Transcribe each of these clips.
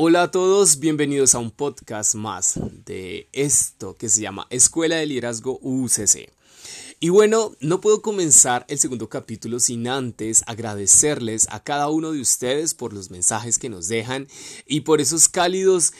Hola a todos, bienvenidos a un podcast más de esto que se llama Escuela de Liderazgo UCC. Y bueno, no puedo comenzar el segundo capítulo sin antes agradecerles a cada uno de ustedes por los mensajes que nos dejan y por esos cálidos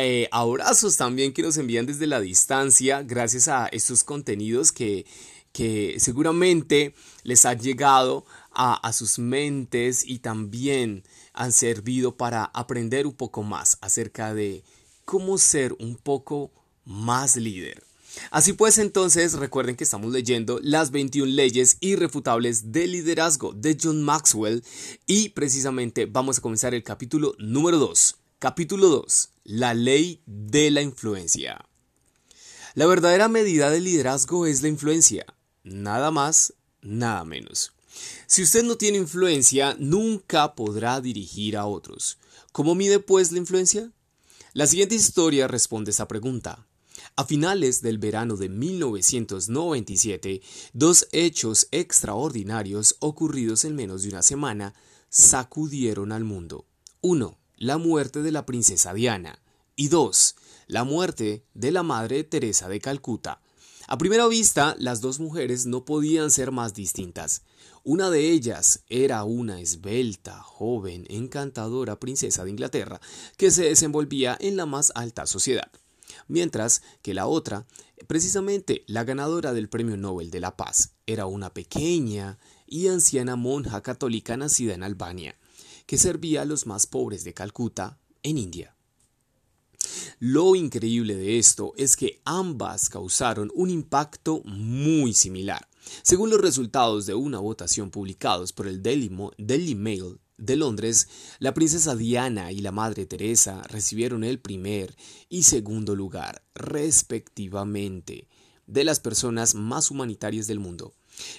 eh, abrazos también que nos envían desde la distancia gracias a estos contenidos que, que seguramente les han llegado a, sus mentes y también han servido para aprender un poco más acerca de cómo ser un poco más líder. Así pues, entonces recuerden que estamos leyendo las 21 leyes irrefutables del liderazgo de John Maxwell y precisamente vamos a comenzar el capítulo número 2. Capítulo 2. La ley de la influencia. La verdadera medida del liderazgo es la influencia. Nada más, nada menos. Si usted no tiene influencia, nunca podrá dirigir a otros. ¿Cómo mide pues la influencia? La siguiente historia responde esa pregunta. A finales del verano de 1997, dos hechos extraordinarios ocurridos en menos de una semana sacudieron al mundo. Uno, la muerte de la princesa Diana. Y dos, la muerte de la Madre Teresa de Calcuta. A primera vista, las dos mujeres no podían ser más distintas. Una de ellas era una esbelta, joven, encantadora princesa de Inglaterra, que se desenvolvía en la más alta sociedad mientras que la otra, precisamente la ganadora del Premio Nobel de la Paz, era una pequeña y anciana monja católica nacida en Albania, que servía a los más pobres de Calcuta, en India. Lo increíble de esto es que ambas causaron un impacto muy similar. Según los resultados de una votación publicados por el Daily, Mail de Londres, la princesa Diana y la Madre Teresa recibieron el primer y segundo lugar, respectivamente, de las personas más humanitarias del mundo.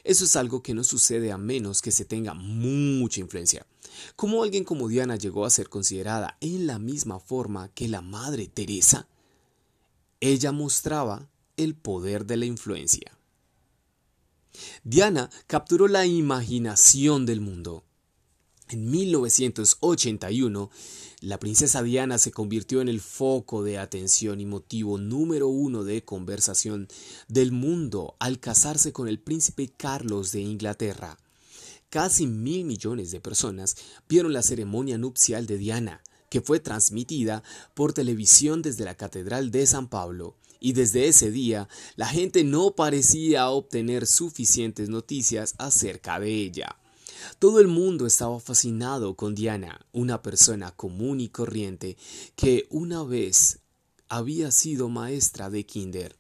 Eso es algo que no sucede a menos que se tenga mucha influencia. ¿Cómo alguien como Diana llegó a ser considerada en la misma forma que la Madre Teresa? Ella mostraba el poder de la influencia. Diana capturó la imaginación del mundo. En 1981, la princesa Diana se convirtió en el foco de atención y motivo número uno de conversación del mundo al casarse con el príncipe Carlos de Inglaterra. Casi mil millones de personas vieron la ceremonia nupcial de Diana, que fue transmitida por televisión desde la Catedral de San Pablo, y desde ese día la gente no parecía obtener suficientes noticias acerca de ella. Todo el mundo estaba fascinado con Diana, una persona común y corriente que una vez había sido maestra de kinder.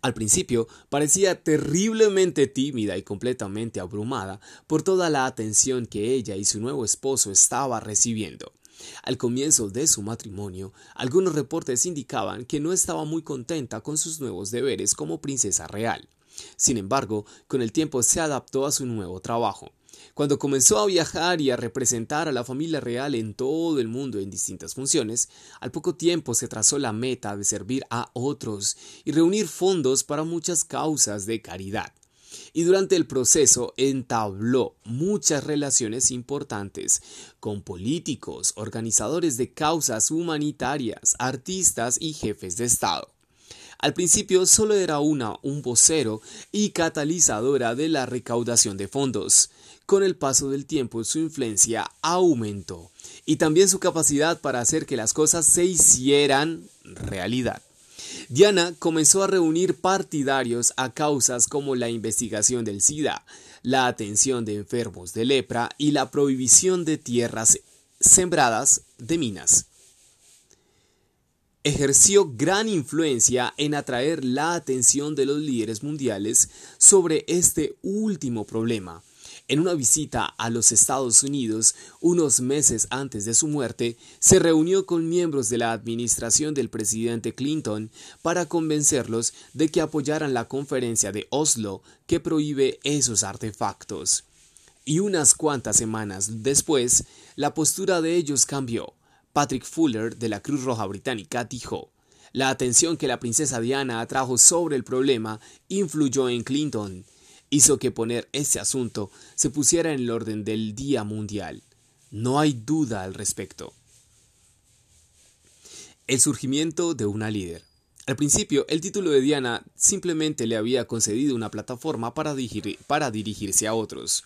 Al principio parecía terriblemente tímida y completamente abrumada por toda la atención que ella y su nuevo esposo estaba recibiendo. Al comienzo de su matrimonio, algunos reportes indicaban que no estaba muy contenta con sus nuevos deberes como princesa real. Sin embargo, con el tiempo se adaptó a su nuevo trabajo. Cuando comenzó a viajar y a representar a la familia real en todo el mundo en distintas funciones, al poco tiempo se trazó la meta de servir a otros y reunir fondos para muchas causas de caridad. Y durante el proceso entabló muchas relaciones importantes con políticos, organizadores de causas humanitarias, artistas y jefes de Estado. Al principio solo era una, un vocero y catalizadora de la recaudación de fondos. Con el paso del tiempo su influencia aumentó y también su capacidad para hacer que las cosas se hicieran realidad. Diana comenzó a reunir partidarios a causas como la investigación del SIDA, la atención de enfermos de lepra y la prohibición de tierras sembradas de minas ejerció gran influencia en atraer la atención de los líderes mundiales sobre este último problema. En una visita a los Estados Unidos unos meses antes de su muerte, se reunió con miembros de la administración del presidente Clinton para convencerlos de que apoyaran la conferencia de Oslo que prohíbe esos artefactos. Y unas cuantas semanas después, la postura de ellos cambió Patrick Fuller de la Cruz Roja Británica dijo, la atención que la princesa Diana atrajo sobre el problema influyó en Clinton, hizo que poner ese asunto se pusiera en el orden del Día Mundial. No hay duda al respecto. El surgimiento de una líder. Al principio, el título de Diana simplemente le había concedido una plataforma para, para, dirigirse a otros,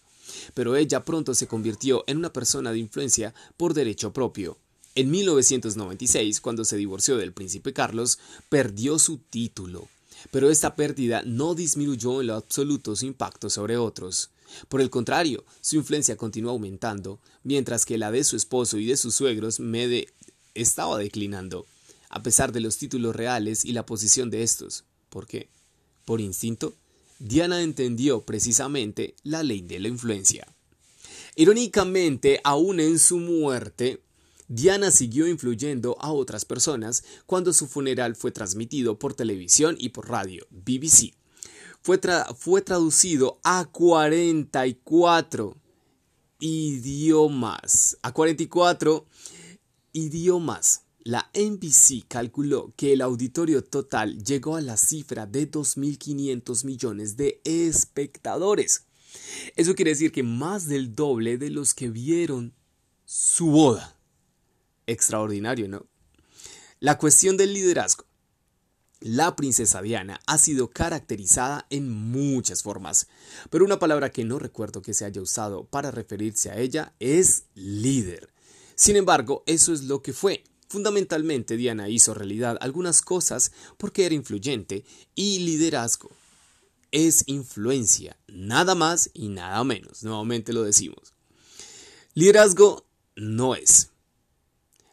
pero ella pronto se convirtió en una persona de influencia por derecho propio. En 1996, cuando se divorció del príncipe Carlos, perdió su título, pero esta pérdida no disminuyó en lo absoluto su impacto sobre otros. Por el contrario, su influencia continuó aumentando, mientras que la de su esposo y de sus suegros Mede estaba declinando a pesar de los títulos reales y la posición de estos. ¿Por qué? Por instinto, Diana entendió precisamente la ley de la influencia. Irónicamente, aún en su muerte, Diana siguió influyendo a otras personas cuando su funeral fue transmitido por televisión y por radio, BBC. Fue, fue traducido a 44 idiomas. A 44 idiomas la NBC calculó que el auditorio total llegó a la cifra de 2.500 millones de espectadores. Eso quiere decir que más del doble de los que vieron su boda. Extraordinario, ¿no? La cuestión del liderazgo. La princesa Diana ha sido caracterizada en muchas formas, pero una palabra que no recuerdo que se haya usado para referirse a ella es líder. Sin embargo, eso es lo que fue. Fundamentalmente, Diana hizo realidad algunas cosas porque era influyente y liderazgo es influencia, nada más y nada menos. Nuevamente lo decimos. Liderazgo no es.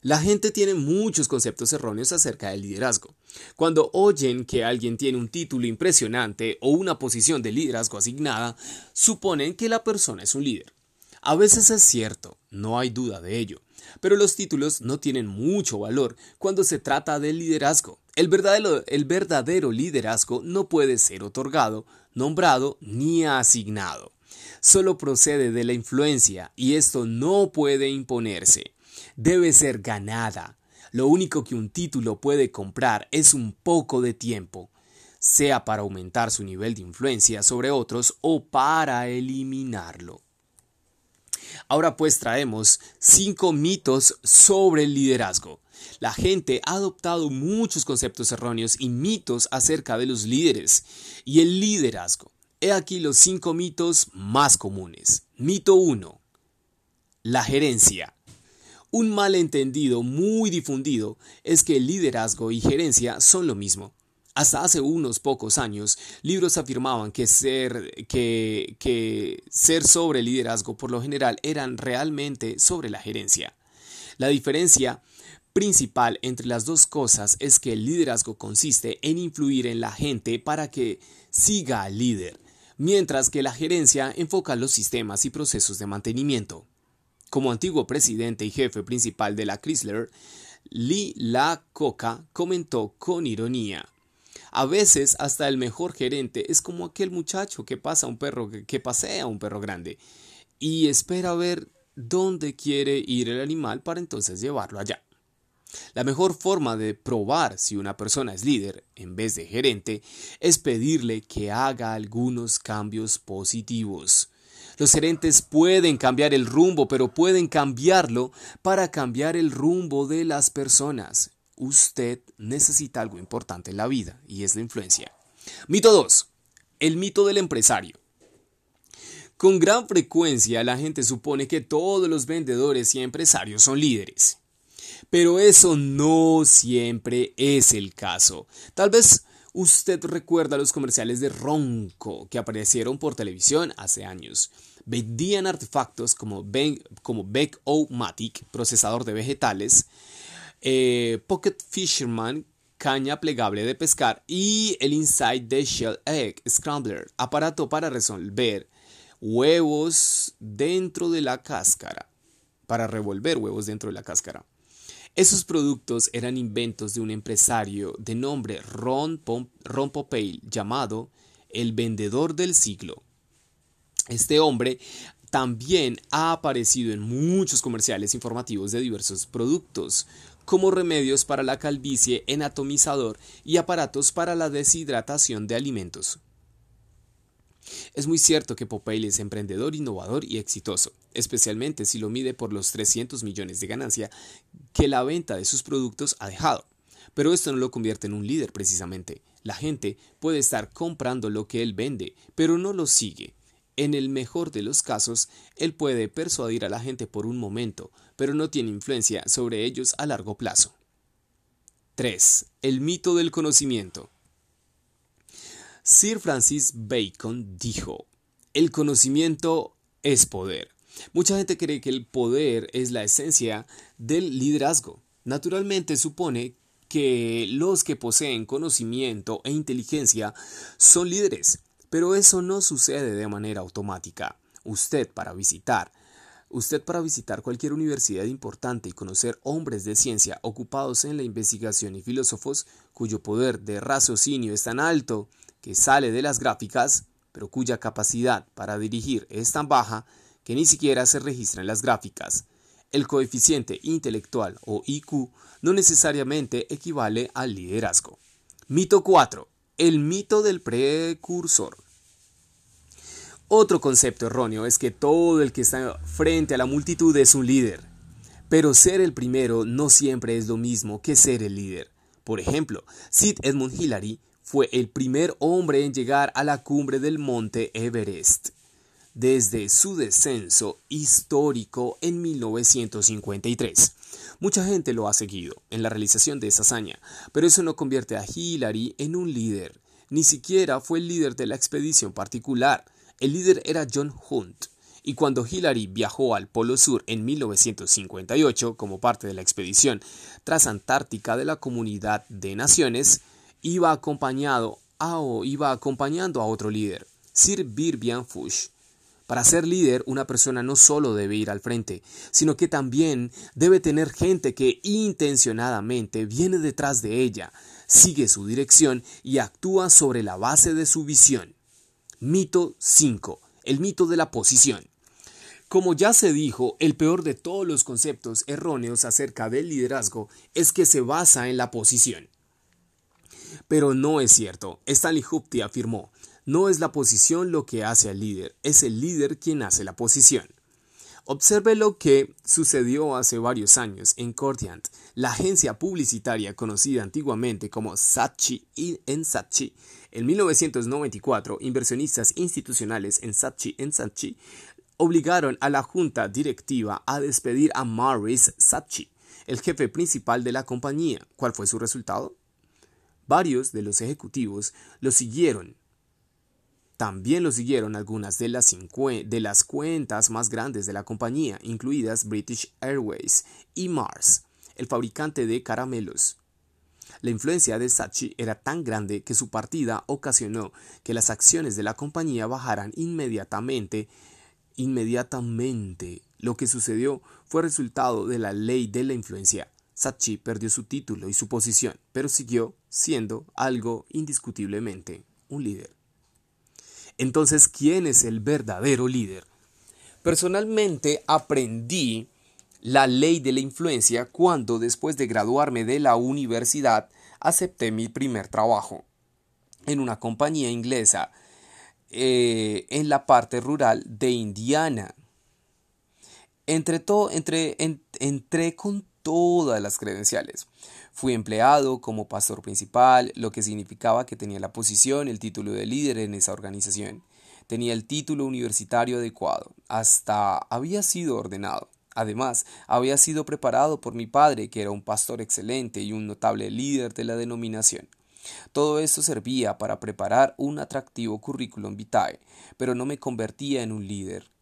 La gente tiene muchos conceptos erróneos acerca del liderazgo. Cuando oyen que alguien tiene un título impresionante o una posición de liderazgo asignada, suponen que la persona es un líder. A veces es cierto, no hay duda de ello, pero los títulos no tienen mucho valor cuando se trata de liderazgo. El verdadero, el verdadero liderazgo no puede ser otorgado, nombrado ni asignado. Solo procede de la influencia y esto no puede imponerse. Debe ser ganada. Lo único que un título puede comprar es un poco de tiempo, sea para aumentar su nivel de influencia sobre otros o para eliminarlo. Ahora pues traemos cinco mitos sobre el liderazgo. La gente ha adoptado muchos conceptos erróneos y mitos acerca de los líderes y el liderazgo. He aquí los cinco mitos más comunes. Mito 1. La gerencia. Un malentendido muy difundido es que liderazgo y gerencia son lo mismo. Hasta hace unos pocos años, libros afirmaban que ser, que, que ser sobre liderazgo por lo general eran realmente sobre la gerencia. La diferencia principal entre las dos cosas es que el liderazgo consiste en influir en la gente para que siga al líder, mientras que la gerencia enfoca los sistemas y procesos de mantenimiento. Como antiguo presidente y jefe principal de la Chrysler, Lee La Coca comentó con ironía a veces hasta el mejor gerente es como aquel muchacho que pasa un perro que pasea un perro grande y espera ver dónde quiere ir el animal para entonces llevarlo allá. La mejor forma de probar si una persona es líder en vez de gerente es pedirle que haga algunos cambios positivos. Los gerentes pueden cambiar el rumbo, pero pueden cambiarlo para cambiar el rumbo de las personas usted necesita algo importante en la vida y es la influencia. Mito 2. El mito del empresario. Con gran frecuencia la gente supone que todos los vendedores y empresarios son líderes. Pero eso no siempre es el caso. Tal vez usted recuerda los comerciales de Ronco que aparecieron por televisión hace años. Vendían artefactos como, Beck O Matic, procesador de vegetales, eh, Pocket Fisherman, caña plegable de pescar y el Inside the Shell Egg Scrambler, aparato para resolver huevos dentro de la cáscara, para revolver huevos dentro de la cáscara. Esos productos eran inventos de un empresario de nombre Ron, Popeil llamado el vendedor del siglo. Este hombre también ha aparecido en muchos comerciales informativos de diversos productos, como remedios para la calvicie en atomizador y aparatos para la deshidratación de alimentos. Es muy cierto que Popeye es emprendedor, innovador y exitoso, especialmente si lo mide por los 300 millones de ganancia que la venta de sus productos ha dejado. pero esto no lo convierte en un líder precisamente. La gente puede estar comprando lo que él vende, pero no lo sigue. En el mejor de los casos, él puede persuadir a la gente por un momento, pero no tiene influencia sobre ellos a largo plazo. 3. El mito del conocimiento. Sir Francis Bacon dijo, el conocimiento es poder. Mucha gente cree que el poder es la esencia del liderazgo. Naturalmente supone que los que poseen conocimiento e inteligencia son líderes, pero eso no sucede de manera automática. Usted para visitar Usted para visitar cualquier universidad importante y conocer hombres de ciencia ocupados en la investigación y filósofos cuyo poder de raciocinio es tan alto que sale de las gráficas, pero cuya capacidad para dirigir es tan baja que ni siquiera se registra en las gráficas. El coeficiente intelectual o IQ no necesariamente equivale al liderazgo. Mito 4. El mito del precursor. Otro concepto erróneo es que todo el que está frente a la multitud es un líder. Pero ser el primero no siempre es lo mismo que ser el líder. Por ejemplo, Sid Edmund Hillary fue el primer hombre en llegar a la cumbre del monte Everest desde su descenso histórico en 1953. Mucha gente lo ha seguido en la realización de esa hazaña, pero eso no convierte a Hillary en un líder. Ni siquiera fue el líder de la expedición particular. El líder era John Hunt. Y cuando Hillary viajó al Polo Sur en 1958 como parte de la expedición transantártica de la Comunidad de Naciones, iba acompañado a, iba acompañando a otro líder, Sir Birbian Fush. Para ser líder, una persona no solo debe ir al frente, sino que también debe tener gente que intencionadamente viene detrás de ella, sigue su dirección y actúa sobre la base de su visión. Mito 5. El mito de la posición. Como ya se dijo, el peor de todos los conceptos erróneos acerca del liderazgo es que se basa en la posición. Pero no es cierto. Stanley Hupti afirmó, no es la posición lo que hace al líder, es el líder quien hace la posición. Observe lo que sucedió hace varios años en Cordiant, la agencia publicitaria conocida antiguamente como Saatchi en Saatchi. En 1994, inversionistas institucionales en Saatchi en Saatchi obligaron a la junta directiva a despedir a Maurice Saatchi, el jefe principal de la compañía. ¿Cuál fue su resultado? Varios de los ejecutivos lo siguieron también lo siguieron algunas de las, de las cuentas más grandes de la compañía, incluidas British Airways y Mars, el fabricante de caramelos. La influencia de Sachi era tan grande que su partida ocasionó que las acciones de la compañía bajaran inmediatamente. Inmediatamente. Lo que sucedió fue resultado de la ley de la influencia. Sachi perdió su título y su posición, pero siguió siendo algo indiscutiblemente un líder. Entonces, ¿quién es el verdadero líder? Personalmente aprendí la ley de la influencia cuando después de graduarme de la universidad acepté mi primer trabajo en una compañía inglesa eh, en la parte rural de Indiana. Entre todo, entré con todas las credenciales. Fui empleado como pastor principal, lo que significaba que tenía la posición, el título de líder en esa organización. Tenía el título universitario adecuado, hasta había sido ordenado. Además, había sido preparado por mi padre, que era un pastor excelente y un notable líder de la denominación. Todo esto servía para preparar un atractivo currículum vitae, pero no me convertía en un líder.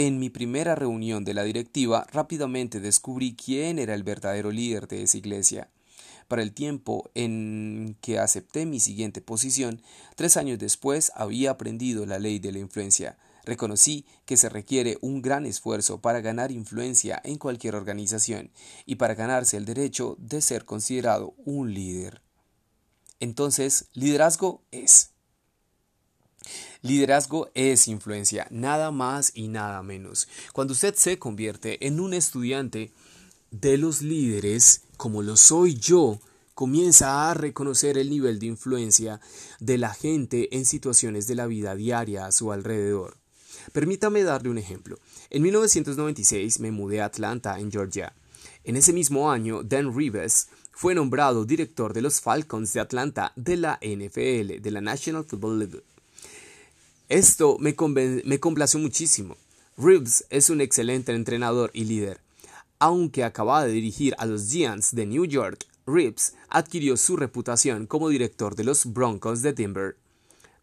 En mi primera reunión de la directiva rápidamente descubrí quién era el verdadero líder de esa iglesia. Para el tiempo en que acepté mi siguiente posición, tres años después había aprendido la ley de la influencia. Reconocí que se requiere un gran esfuerzo para ganar influencia en cualquier organización y para ganarse el derecho de ser considerado un líder. Entonces, liderazgo es Liderazgo es influencia, nada más y nada menos. Cuando usted se convierte en un estudiante de los líderes, como lo soy yo, comienza a reconocer el nivel de influencia de la gente en situaciones de la vida diaria a su alrededor. Permítame darle un ejemplo. En 1996 me mudé a Atlanta, en Georgia. En ese mismo año, Dan Rivers fue nombrado director de los Falcons de Atlanta de la NFL, de la National Football League. Esto me, complació muchísimo. Reeves es un excelente entrenador y líder. Aunque acababa de dirigir a los Giants de New York, Reeves adquirió su reputación como director de los Broncos de Denver.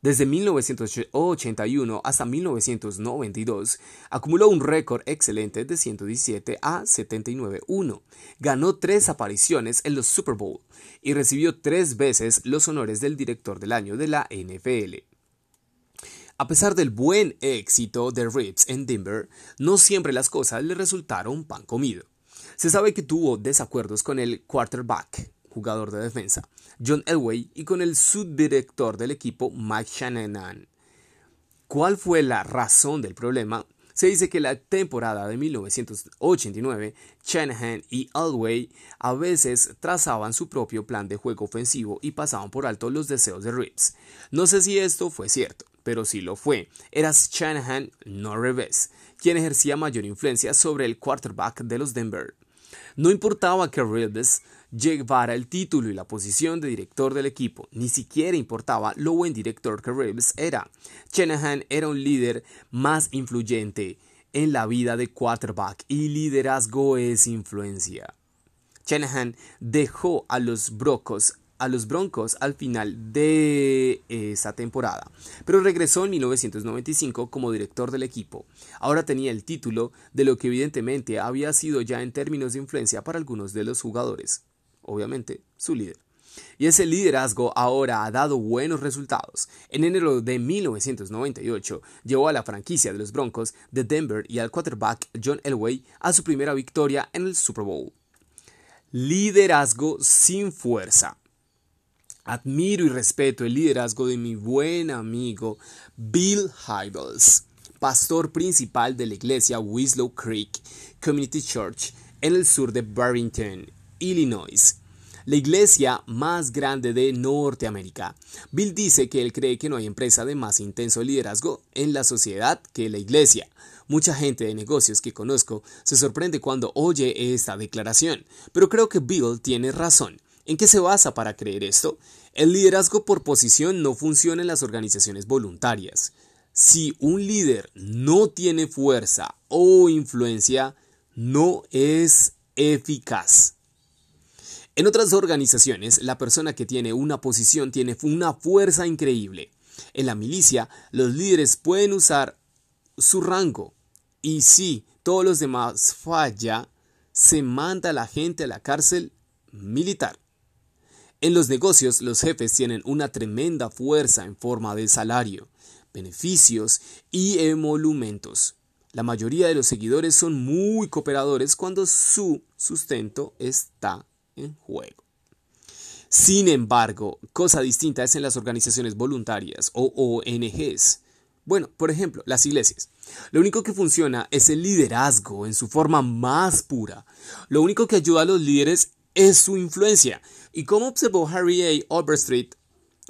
Desde 1981 hasta 1992 acumuló un récord excelente de 117 a 79-1. Ganó tres apariciones en los Super Bowl y recibió tres veces los honores del director del año de la NFL. A pesar del buen éxito de Reeves en Denver, no siempre las cosas le resultaron pan comido. Se sabe que tuvo desacuerdos con el quarterback, jugador de defensa, John Elway, y con el subdirector del equipo, Mike Shanahan. ¿Cuál fue la razón del problema? Se dice que la temporada de 1989, Shanahan y Elway a veces trazaban su propio plan de juego ofensivo y pasaban por alto los deseos de Reeves. No sé si esto fue cierto, pero sí lo fue. Era Shanahan, no Reeves, quien ejercía mayor influencia sobre el quarterback de los Denver. No importaba que Reeves llevara el título y la posición de director del equipo, ni siquiera importaba lo buen director que Reeves era. Shanahan era un líder más influyente en la vida de quarterback y liderazgo es influencia. Shanahan dejó a los Broncos a los Broncos al final de esa temporada, pero regresó en 1995 como director del equipo. Ahora tenía el título de lo que evidentemente había sido ya en términos de influencia para algunos de los jugadores, obviamente su líder. Y ese liderazgo ahora ha dado buenos resultados. En enero de 1998 llevó a la franquicia de los Broncos de Denver y al quarterback John Elway a su primera victoria en el Super Bowl. Liderazgo sin fuerza. Admiro y respeto el liderazgo de mi buen amigo Bill Hybels, pastor principal de la iglesia Winslow Creek Community Church en el sur de Barrington, Illinois, la iglesia más grande de Norteamérica. Bill dice que él cree que no hay empresa de más intenso liderazgo en la sociedad que la iglesia. Mucha gente de negocios que conozco se sorprende cuando oye esta declaración, pero creo que Bill tiene razón. ¿En qué se basa para creer esto? El liderazgo por posición no funciona en las organizaciones voluntarias. Si un líder no tiene fuerza o influencia, no es eficaz. En otras organizaciones, la persona que tiene una posición tiene una fuerza increíble. En la milicia, los líderes pueden usar su rango. Y si todos los demás falla, se manda a la gente a la cárcel militar. En los negocios, los jefes tienen una tremenda fuerza en forma de salario, beneficios y emolumentos. La mayoría de los seguidores son muy cooperadores cuando su sustento está en juego. Sin embargo, cosa distinta es en las organizaciones voluntarias o ONGs. Bueno, por ejemplo, las iglesias. Lo único que funciona es el liderazgo en su forma más pura. Lo único que ayuda a los líderes es su influencia. Y como observó Harry A. Overstreet,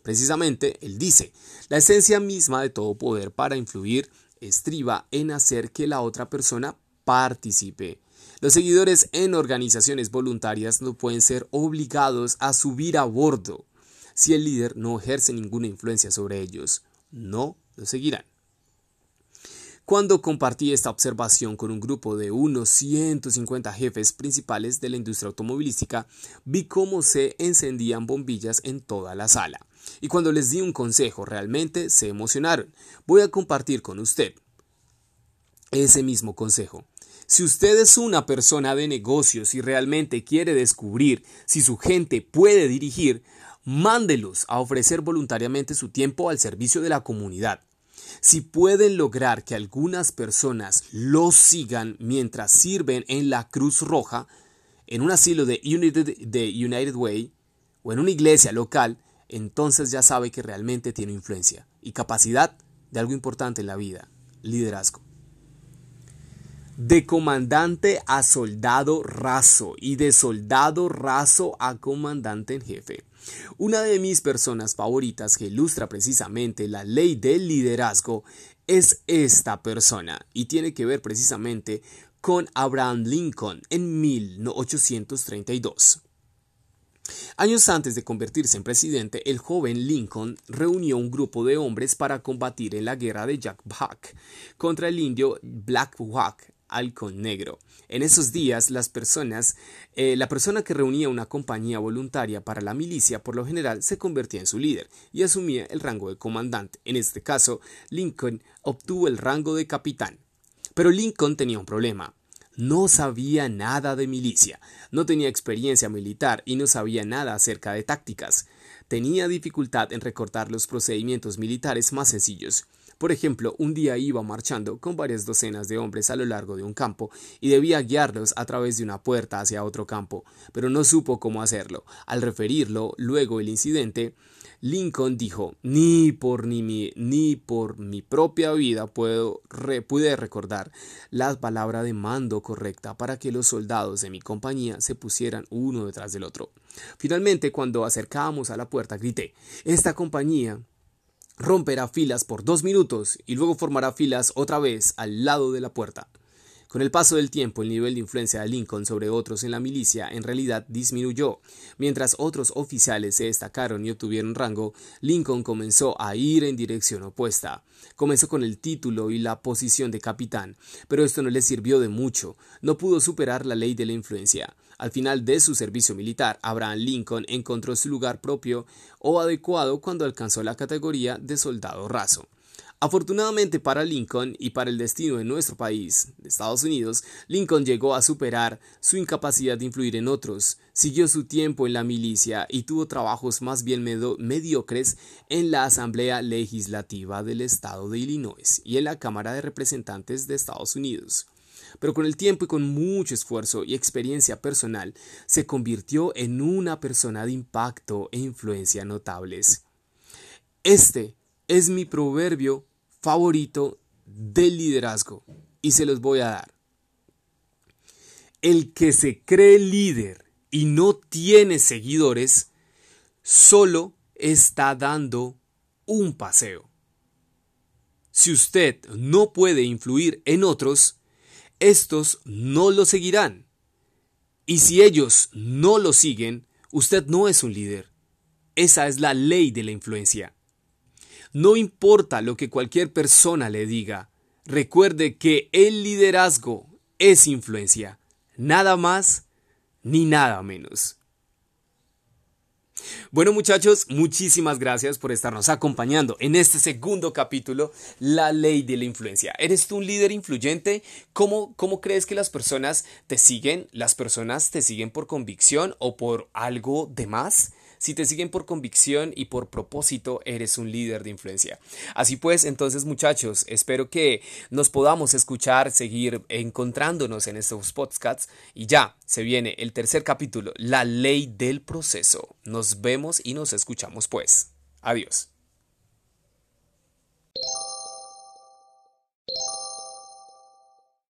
precisamente, él dice, la esencia misma de todo poder para influir estriba en hacer que la otra persona participe. Los seguidores en organizaciones voluntarias no pueden ser obligados a subir a bordo si el líder no ejerce ninguna influencia sobre ellos. No lo seguirán. Cuando compartí esta observación con un grupo de unos 150 jefes principales de la industria automovilística, vi cómo se encendían bombillas en toda la sala. Y cuando les di un consejo, realmente se emocionaron. Voy a compartir con usted ese mismo consejo. Si usted es una persona de negocios y realmente quiere descubrir si su gente puede dirigir, mándelos a ofrecer voluntariamente su tiempo al servicio de la comunidad. Si pueden lograr que algunas personas los sigan mientras sirven en la Cruz Roja, en un asilo de United, de United Way o en una iglesia local, entonces ya sabe que realmente tiene influencia y capacidad de algo importante en la vida, liderazgo. De comandante a soldado raso y de soldado raso a comandante en jefe. Una de mis personas favoritas que ilustra precisamente la ley del liderazgo es esta persona y tiene que ver precisamente con Abraham Lincoln en 1832. Años antes de convertirse en presidente, el joven Lincoln reunió un grupo de hombres para combatir en la guerra de Jack Buck contra el indio Black Hawk halcón negro. En esos días, las personas, eh, la persona que reunía una compañía voluntaria para la milicia, por lo general, se convertía en su líder y asumía el rango de comandante. En este caso, Lincoln obtuvo el rango de capitán. Pero Lincoln tenía un problema. No sabía nada de milicia, no tenía experiencia militar y no sabía nada acerca de tácticas. Tenía dificultad en recortar los procedimientos militares más sencillos. Por ejemplo, un día iba marchando con varias docenas de hombres a lo largo de un campo y debía guiarlos a través de una puerta hacia otro campo, pero no supo cómo hacerlo. Al referirlo luego el incidente, Lincoln dijo, ni por, ni, mi, ni por mi propia vida puedo, pude recordar la palabra de mando correcta para que los soldados de mi compañía se pusieran uno detrás del otro. Finalmente, cuando acercábamos a la puerta, grité, esta compañía romperá filas por dos minutos y luego formará filas otra vez al lado de la puerta. Con el paso del tiempo, el nivel de influencia de Lincoln sobre otros en la milicia en realidad disminuyó. Mientras otros oficiales se destacaron y obtuvieron rango, Lincoln comenzó a ir en dirección opuesta. Comenzó con el título y la posición de capitán, pero esto no le sirvió de mucho. No pudo superar la ley de la influencia. Al final de su servicio militar, Abraham Lincoln encontró su lugar propio o adecuado cuando alcanzó la categoría de soldado raso. Afortunadamente para Lincoln y para el destino de nuestro país, de Estados Unidos, Lincoln llegó a superar su incapacidad de influir en otros, siguió su tiempo en la milicia y tuvo trabajos más bien mediocres en la Asamblea Legislativa del Estado de Illinois y en la Cámara de Representantes de Estados Unidos. Pero con el tiempo y con mucho esfuerzo y experiencia personal, se convirtió en una persona de impacto e influencia notables. Este es mi proverbio favorito del liderazgo y se los voy a dar. El que se cree líder y no tiene seguidores, solo está dando un paseo. Si usted no puede influir en otros, estos no lo seguirán. Y si ellos no lo siguen, usted no es un líder. Esa es la ley de la influencia. No importa lo que cualquier persona le diga, recuerde que el liderazgo es influencia, nada más ni nada menos. Bueno muchachos, muchísimas gracias por estarnos acompañando en este segundo capítulo, La ley de la influencia. ¿Eres tú un líder influyente? ¿Cómo, ¿Cómo crees que las personas te siguen? ¿Las personas te siguen por convicción o por algo de más? Si te siguen por convicción y por propósito, eres un líder de influencia. Así pues, entonces muchachos, espero que nos podamos escuchar, seguir encontrándonos en estos podcasts y ya se viene el tercer capítulo, la ley del proceso. Nos vemos y nos escuchamos pues. Adiós.